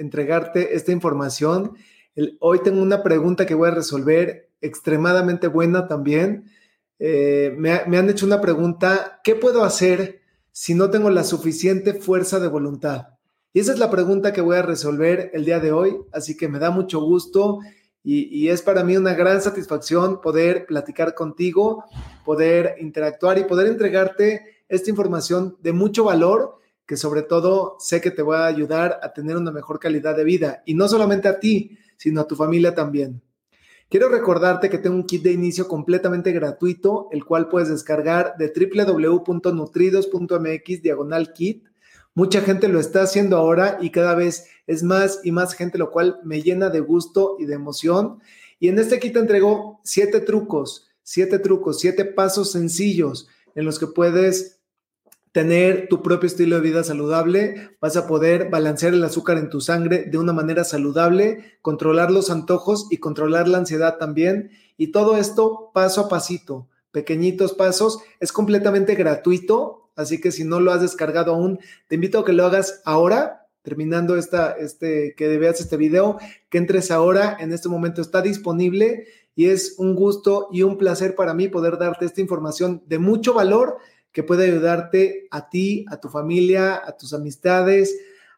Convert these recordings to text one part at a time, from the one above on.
entregarte esta información. hoy tengo una pregunta que voy a resolver extremadamente buena también. Eh, me, han hecho una pregunta, ¿qué puedo hacer si no tengo la suficiente fuerza de voluntad? Y esa es la pregunta que voy a resolver el día de hoy, así que me da mucho gusto y, es para mí una gran satisfacción poder platicar contigo, poder interactuar y poder entregarte esta información de mucho valor que sobre todo sé que te va a ayudar a tener una mejor calidad de vida y no solamente a ti, sino a tu familia también. Quiero recordarte que tengo un kit de inicio completamente gratuito, el cual puedes descargar de www.nutridos.mx diagonal kit. Mucha gente lo está haciendo ahora y cada vez es más y más gente, lo cual me llena de gusto y de emoción. Y en este kit te entrego siete trucos, siete trucos, siete pasos sencillos en los que puedes tener tu propio estilo de vida saludable, vas a poder balancear el azúcar en tu sangre de una manera saludable, controlar los antojos y controlar la ansiedad también. Y todo esto paso a pasito, pequeñitos pasos, es completamente gratuito, así que si no lo has descargado aún, te invito a que lo hagas ahora, terminando esta, este, que veas este video, que entres ahora, en este momento está disponible y es un gusto y un placer para mí poder darte esta información de mucho valor que puede ayudarte a ti, a tu familia, a tus amistades,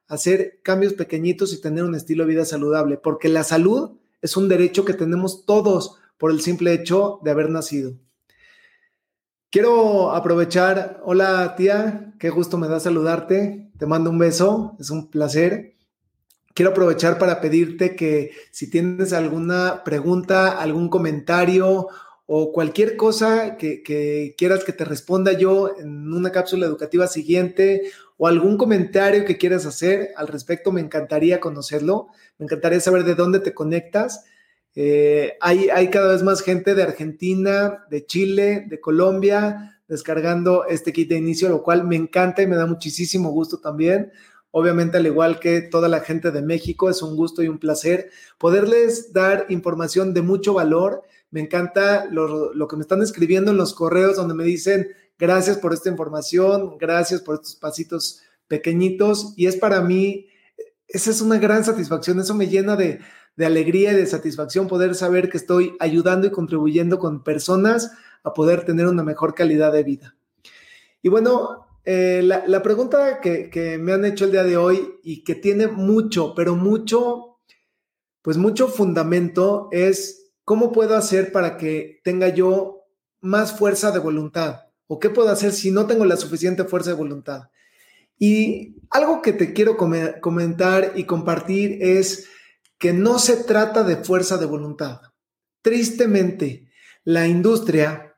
a hacer cambios pequeñitos y tener un estilo de vida saludable, porque la salud es un derecho que tenemos todos por el simple hecho de haber nacido. Quiero aprovechar, hola tía, qué gusto me da saludarte, te mando un beso, es un placer. Quiero aprovechar para pedirte que si tienes alguna pregunta, algún comentario o cualquier cosa que, quieras que te responda yo en una cápsula educativa siguiente o algún comentario que quieras hacer al respecto, me encantaría conocerlo, me encantaría saber de dónde te conectas. Eh, hay, hay cada vez más gente de Argentina, de Chile, de Colombia, descargando este kit de inicio, lo cual me encanta y me da muchísimo gusto también. Obviamente, al igual que toda la gente de México, es un gusto y un placer poderles dar información de mucho valor me encanta lo, que me están escribiendo en los correos donde me dicen gracias por esta información, gracias por estos pasitos pequeñitos. Y es para mí, esa es una gran satisfacción, eso me llena de, alegría y de satisfacción poder saber que estoy ayudando y contribuyendo con personas a poder tener una mejor calidad de vida. Y bueno, eh, la, pregunta que, que, me han hecho el día de hoy y que tiene mucho, pero mucho, pues mucho fundamento es ¿cómo puedo hacer para que tenga yo más fuerza de voluntad? ¿O qué puedo hacer si no tengo la suficiente fuerza de voluntad? Y algo que te quiero comentar y compartir es que no se trata de fuerza de voluntad. Tristemente, la industria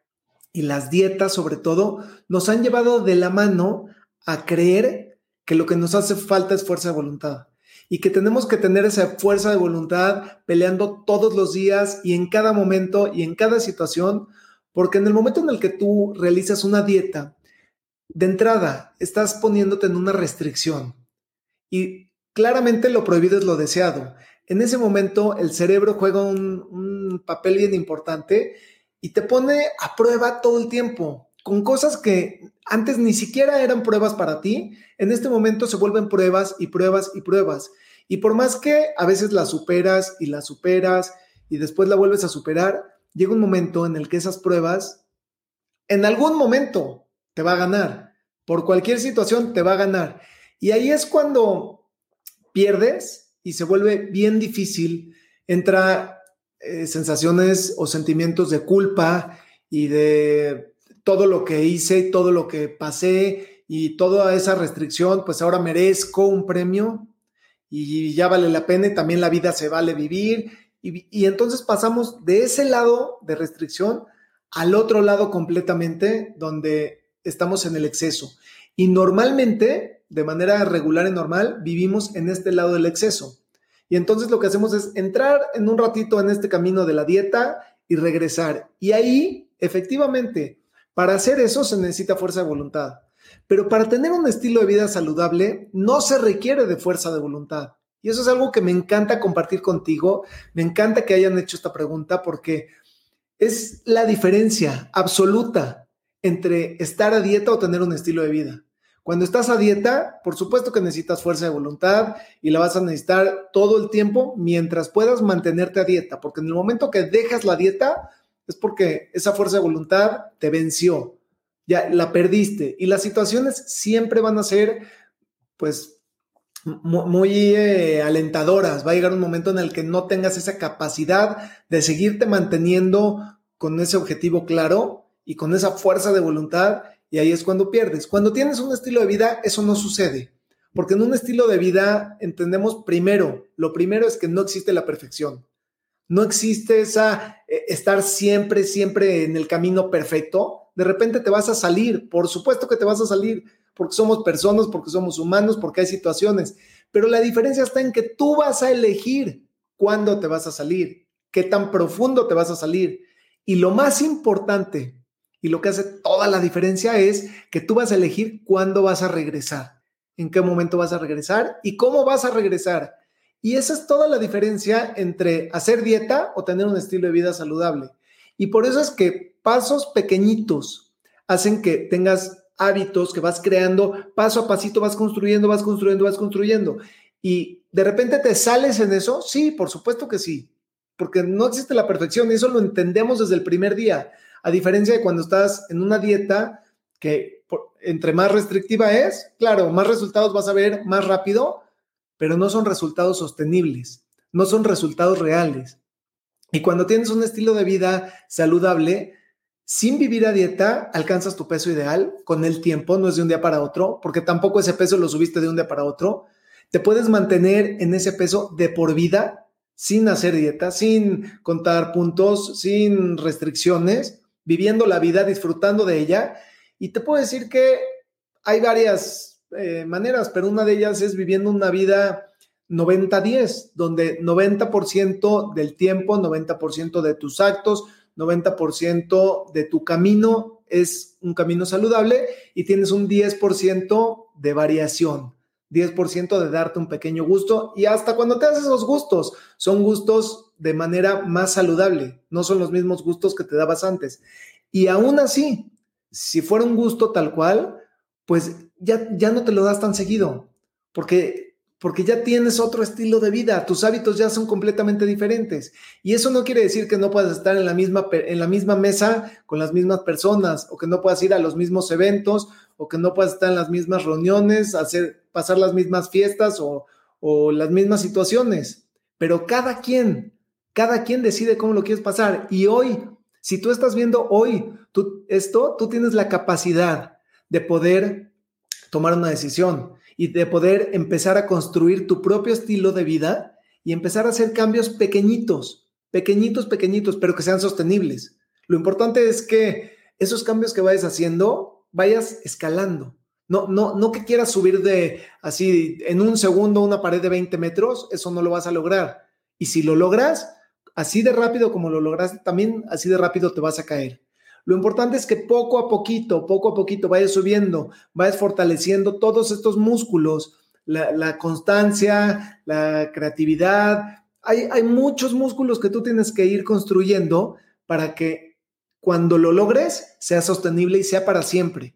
y las dietas sobre todo nos han llevado de la mano a creer que lo que nos hace falta es fuerza de voluntad y que tenemos que tener esa fuerza de voluntad peleando todos los días y en cada momento y en cada situación, porque en el momento en el que tú realizas una dieta, de entrada estás poniéndote en una restricción y claramente lo prohibido es lo deseado. En ese momento el cerebro juega un, un papel bien importante y te pone a prueba todo el tiempo con cosas que antes ni siquiera eran pruebas para ti, en este momento se vuelven pruebas y pruebas y pruebas. Y por más que a veces las superas y las superas y después la vuelves a superar, llega un momento en el que esas pruebas, en algún momento, te va a ganar. Por cualquier situación, te va a ganar. Y ahí es cuando pierdes y se vuelve bien difícil. Entra eh, sensaciones o sentimientos de culpa y de todo lo que hice, todo lo que pasé y toda esa restricción, pues ahora merezco un premio y ya vale la pena y también la vida se vale vivir. Y, y entonces pasamos de ese lado de restricción al otro lado completamente, donde estamos en el exceso. Y normalmente, de manera regular y normal, vivimos en este lado del exceso. Y entonces lo que hacemos es entrar en un ratito en este camino de la dieta y regresar. Y ahí, efectivamente, para hacer eso se necesita fuerza de voluntad. Pero para tener un estilo de vida saludable no se requiere de fuerza de voluntad. Y eso es algo que me encanta compartir contigo. Me encanta que hayan hecho esta pregunta porque es la diferencia absoluta entre estar a dieta o tener un estilo de vida. Cuando estás a dieta, por supuesto que necesitas fuerza de voluntad y la vas a necesitar todo el tiempo mientras puedas mantenerte a dieta, porque en el momento que dejas la dieta es porque esa fuerza de voluntad te venció, ya la perdiste y las situaciones siempre van a ser pues muy eh, alentadoras. Va a llegar un momento en el que no tengas esa capacidad de seguirte manteniendo con ese objetivo claro y con esa fuerza de voluntad y ahí es cuando pierdes. Cuando tienes un estilo de vida, eso no sucede. Porque en un estilo de vida entendemos primero, lo primero es que no existe la perfección. No existe esa eh, estar siempre, siempre en el camino perfecto. De repente te vas a salir, por supuesto que te vas a salir, porque somos personas, porque somos humanos, porque hay situaciones. Pero la diferencia está en que tú vas a elegir cuándo te vas a salir, qué tan profundo te vas a salir. Y lo más importante, y lo que hace toda la diferencia es que tú vas a elegir cuándo vas a regresar, en qué momento vas a regresar y cómo vas a regresar. Y esa es toda la diferencia entre hacer dieta o tener un estilo de vida saludable. Y por eso es que pasos pequeñitos hacen que tengas hábitos que vas creando, paso a pasito vas construyendo, vas construyendo, vas construyendo. Y de repente te sales en eso, sí, por supuesto que sí, porque no existe la perfección y eso lo entendemos desde el primer día. A diferencia de cuando estás en una dieta que entre más restrictiva es, claro, más resultados vas a ver más rápido, pero no son resultados sostenibles, no son resultados reales. Y cuando tienes un estilo de vida saludable, sin vivir a dieta, alcanzas tu peso ideal con el tiempo, no es de un día para otro, porque tampoco ese peso lo subiste de un día para otro. Te puedes mantener en ese peso de por vida, sin hacer dieta, sin contar puntos, sin restricciones, viviendo la vida, disfrutando de ella. Y te puedo decir que hay varias eh, maneras, pero una de ellas es viviendo una vida 90-10, donde 90% del tiempo, 90% de tus actos, 90% de tu camino es un camino saludable y tienes un 10% de variación, 10% de darte un pequeño gusto y hasta cuando te das esos gustos, son gustos de manera más saludable, no son los mismos gustos que te dabas antes. Y aún así, si fuera un gusto tal cual, pues ya, ya no te lo das tan seguido, porque, porque ya tienes otro estilo de vida, tus hábitos ya son completamente diferentes. Y eso no quiere decir que no puedas estar en la misma, en la misma mesa con las mismas personas, o que no puedas ir a los mismos eventos, o que no puedas estar en las mismas reuniones, hacer, pasar las mismas fiestas o, o las mismas situaciones. Pero cada quien cada quien decide cómo lo quieres pasar. Y hoy, si tú estás viendo hoy esto, tú tienes la capacidad de poder tomar una decisión y de poder empezar a construir tu propio estilo de vida y empezar a hacer cambios pequeñitos, pequeñitos, pequeñitos, pero que sean sostenibles. Lo importante es que esos cambios que vayas haciendo, vayas escalando. No, no, no que quieras subir de así en un segundo una pared de 20 metros, eso no lo vas a lograr. Y si lo logras, así de rápido como lo lograste, también así de rápido te vas a caer. Lo importante es que poco a poquito, poco a poquito vayas subiendo, vayas fortaleciendo todos estos músculos, la, constancia, la creatividad. Hay, muchos músculos que tú tienes que ir construyendo para que cuando lo logres sea sostenible y sea para siempre.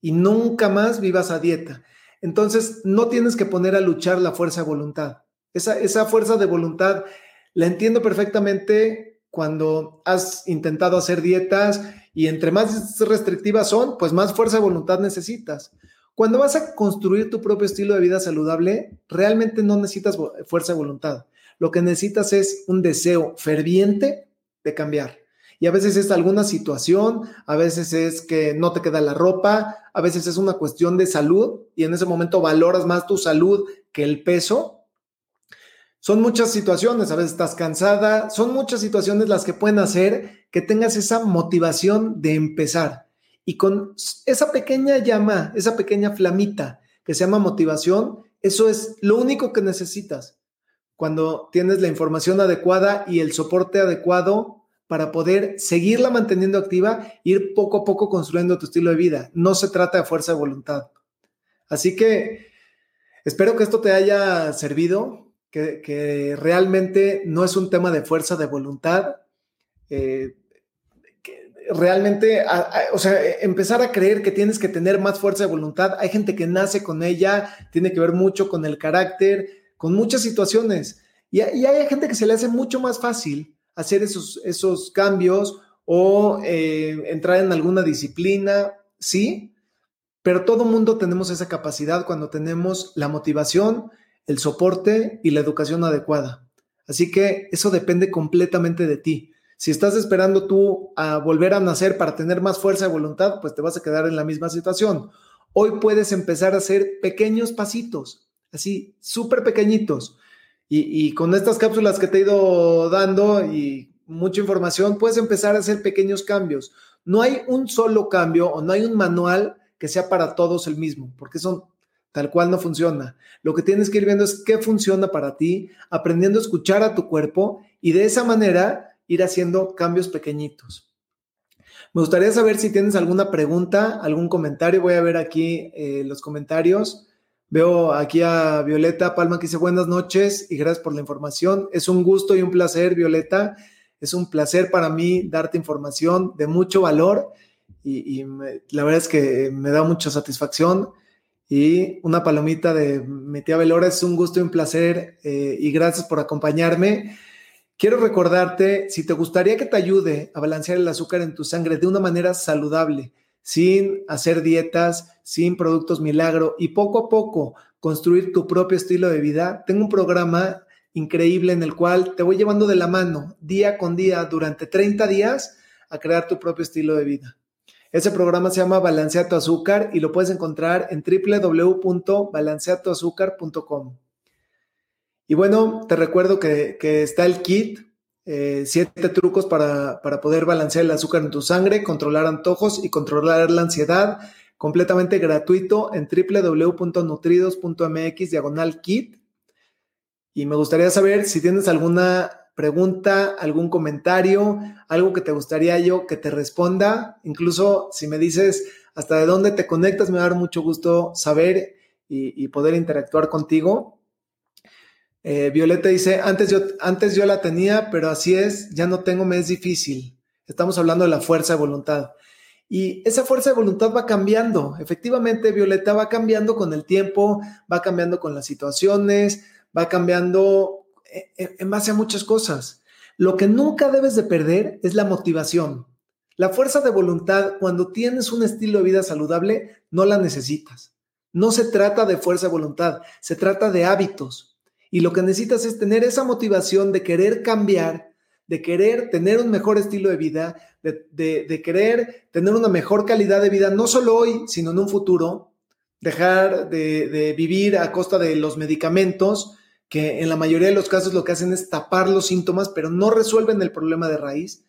Y nunca más vivas a dieta. Entonces, no tienes que poner a luchar la fuerza de voluntad. Esa fuerza de voluntad la entiendo perfectamente cuando has intentado hacer dietas y entre más restrictivas son, pues más fuerza de voluntad necesitas. Cuando vas a construir tu propio estilo de vida saludable, realmente no necesitas fuerza de voluntad. Lo que necesitas es un deseo ferviente de cambiar. Y a veces es alguna situación, a veces es que no te queda la ropa, a veces es una cuestión de salud y en ese momento valoras más tu salud que el peso son muchas situaciones, a veces estás cansada, son muchas situaciones las que pueden hacer que tengas esa motivación de empezar. Y con esa pequeña llama, esa pequeña flamita que se llama motivación, eso es lo único que necesitas. cuando tienes la información adecuada y el soporte adecuado para poder seguirla manteniendo activa, ir poco a poco construyendo tu estilo de vida. No se trata de fuerza de voluntad. Así que espero que esto te haya servido, que, realmente no es un tema de fuerza de voluntad. Eh, realmente, o sea, empezar a creer que tienes que tener más fuerza de voluntad. Hay gente que nace con ella, tiene que ver mucho con el carácter, con muchas situaciones. Y, hay gente que se le hace mucho más fácil hacer esos, esos cambios o eh, entrar en alguna disciplina, sí, pero todo mundo tenemos esa capacidad cuando tenemos la motivación, el soporte y la educación adecuada. Así que eso depende completamente de ti. Si estás esperando tú a volver a nacer para tener más fuerza de voluntad, pues te vas a quedar en la misma situación. Hoy puedes empezar a hacer pequeños pasitos, así, súper pequeñitos. Y, con estas cápsulas que te he ido dando y mucha información, puedes empezar a hacer pequeños cambios. No hay un solo cambio o no hay un manual que sea para todos el mismo, porque son tal cual no funciona. Lo que tienes que ir viendo es qué funciona para ti, aprendiendo a escuchar a tu cuerpo y de esa manera ir haciendo cambios pequeñitos. Me gustaría saber si tienes alguna pregunta, algún comentario. Voy a ver aquí eh, los comentarios. Veo aquí a Violeta Palma que dice buenas noches y gracias por la información. Es un gusto y un placer, Violeta. Es un placer para mí darte información de mucho valor y, la verdad es que me da mucha satisfacción. Y una palomita de mi tía Belora es un gusto y un placer eh, y gracias por acompañarme. Quiero recordarte, si te gustaría que te ayude a balancear el azúcar en tu sangre de una manera saludable, sin hacer dietas, sin productos milagro y poco a poco construir tu propio estilo de vida, tengo un programa increíble en el cual te voy llevando de la mano día con día durante 30 días a crear tu propio estilo de vida. Ese programa se llama Balancea tu azúcar y lo puedes encontrar en www.balanceatoazúcar.com. Y bueno, te recuerdo que, está el kit, eh, siete trucos para, poder balancear el azúcar en tu sangre, controlar antojos y controlar la ansiedad, completamente gratuito en www.nutridos.mx diagonal kit. Y me gustaría saber si tienes alguna pregunta, algún comentario, algo que te gustaría yo que te responda. Incluso si me dices hasta de dónde te conectas, me va a dar mucho gusto saber y poder interactuar contigo. Eh, Violeta dice, antes yo, antes yo la tenía, pero así es, ya no tengo, me es difícil. Estamos hablando de la fuerza de voluntad. Y esa fuerza de voluntad va cambiando. Efectivamente, Violeta va cambiando con el tiempo, va cambiando con las situaciones, va cambiando en base a muchas cosas. Lo que nunca debes de perder es la motivación. La fuerza de voluntad, cuando tienes un estilo de vida saludable, no la necesitas. No se trata de fuerza de voluntad, se trata de hábitos. Y lo que necesitas es tener esa motivación de querer cambiar, de querer tener un mejor estilo de vida, de, querer tener una mejor calidad de vida, no solo hoy, sino en un futuro, dejar de, vivir a costa de los medicamentos, que en la mayoría de los casos lo que hacen es tapar los síntomas, pero no resuelven el problema de raíz.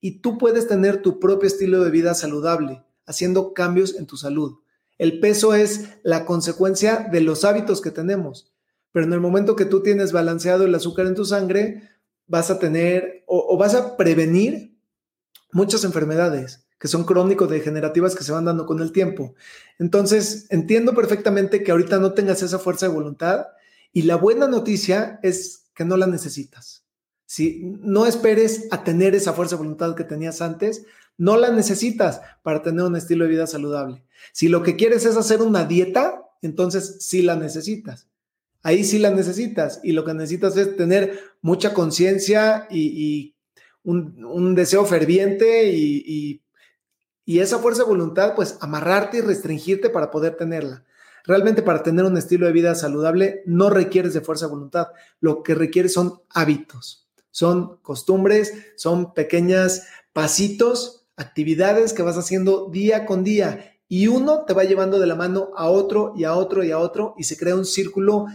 Y tú puedes tener tu propio estilo de vida saludable, haciendo cambios en tu salud. El peso es la consecuencia de los hábitos que tenemos. Pero en el momento que tú tienes balanceado el azúcar en tu sangre, vas a tener o, vas a prevenir muchas enfermedades que son crónico-degenerativas que se van dando con el tiempo. Entonces, entiendo perfectamente que ahorita no tengas esa fuerza de voluntad y la buena noticia es que no la necesitas. Si no esperes a tener esa fuerza de voluntad que tenías antes, no la necesitas para tener un estilo de vida saludable. Si lo que quieres es hacer una dieta, entonces sí la necesitas ahí sí la necesitas y lo que necesitas es tener mucha conciencia y, un, deseo ferviente y, esa fuerza de voluntad, pues amarrarte y restringirte para poder tenerla. Realmente para tener un estilo de vida saludable no requieres de fuerza de voluntad, lo que requieres son hábitos, son costumbres, son pequeñas pasitos, actividades que vas haciendo día con día y uno te va llevando de la mano a otro y a otro y a otro y se crea un círculo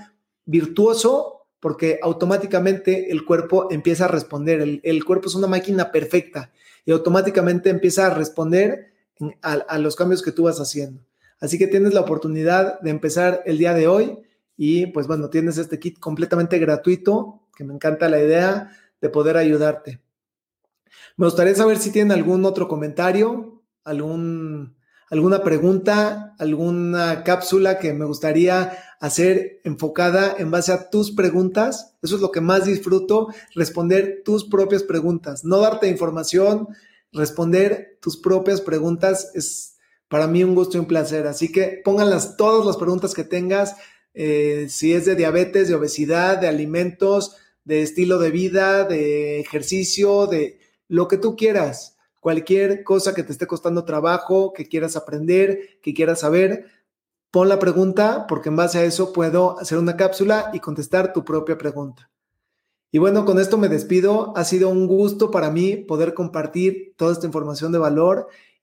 virtuoso porque automáticamente el cuerpo empieza a responder. El, cuerpo es una máquina perfecta y automáticamente empieza a responder a, los cambios que tú vas haciendo. Así que tienes la oportunidad de empezar el día de hoy Y pues bueno, tienes este kit completamente gratuito, que me encanta la idea de poder ayudarte. Me gustaría saber si tienen algún otro comentario, algún, alguna pregunta, alguna cápsula que me gustaría hacer enfocada en base a tus preguntas. Eso es lo que más disfruto, responder tus propias preguntas, no darte información, responder tus propias preguntas es para mí un gusto y un placer. Así que pónganlas todas las preguntas que tengas, eh, si es de diabetes, de obesidad, de alimentos, de estilo de vida, de ejercicio, de lo que tú quieras. Cualquier cosa que te esté costando trabajo, que quieras aprender, que quieras saber, pon la pregunta porque en base a eso puedo hacer una cápsula y contestar tu propia pregunta. Y bueno, con esto me despido. Ha sido un gusto para mí poder compartir toda esta información de valor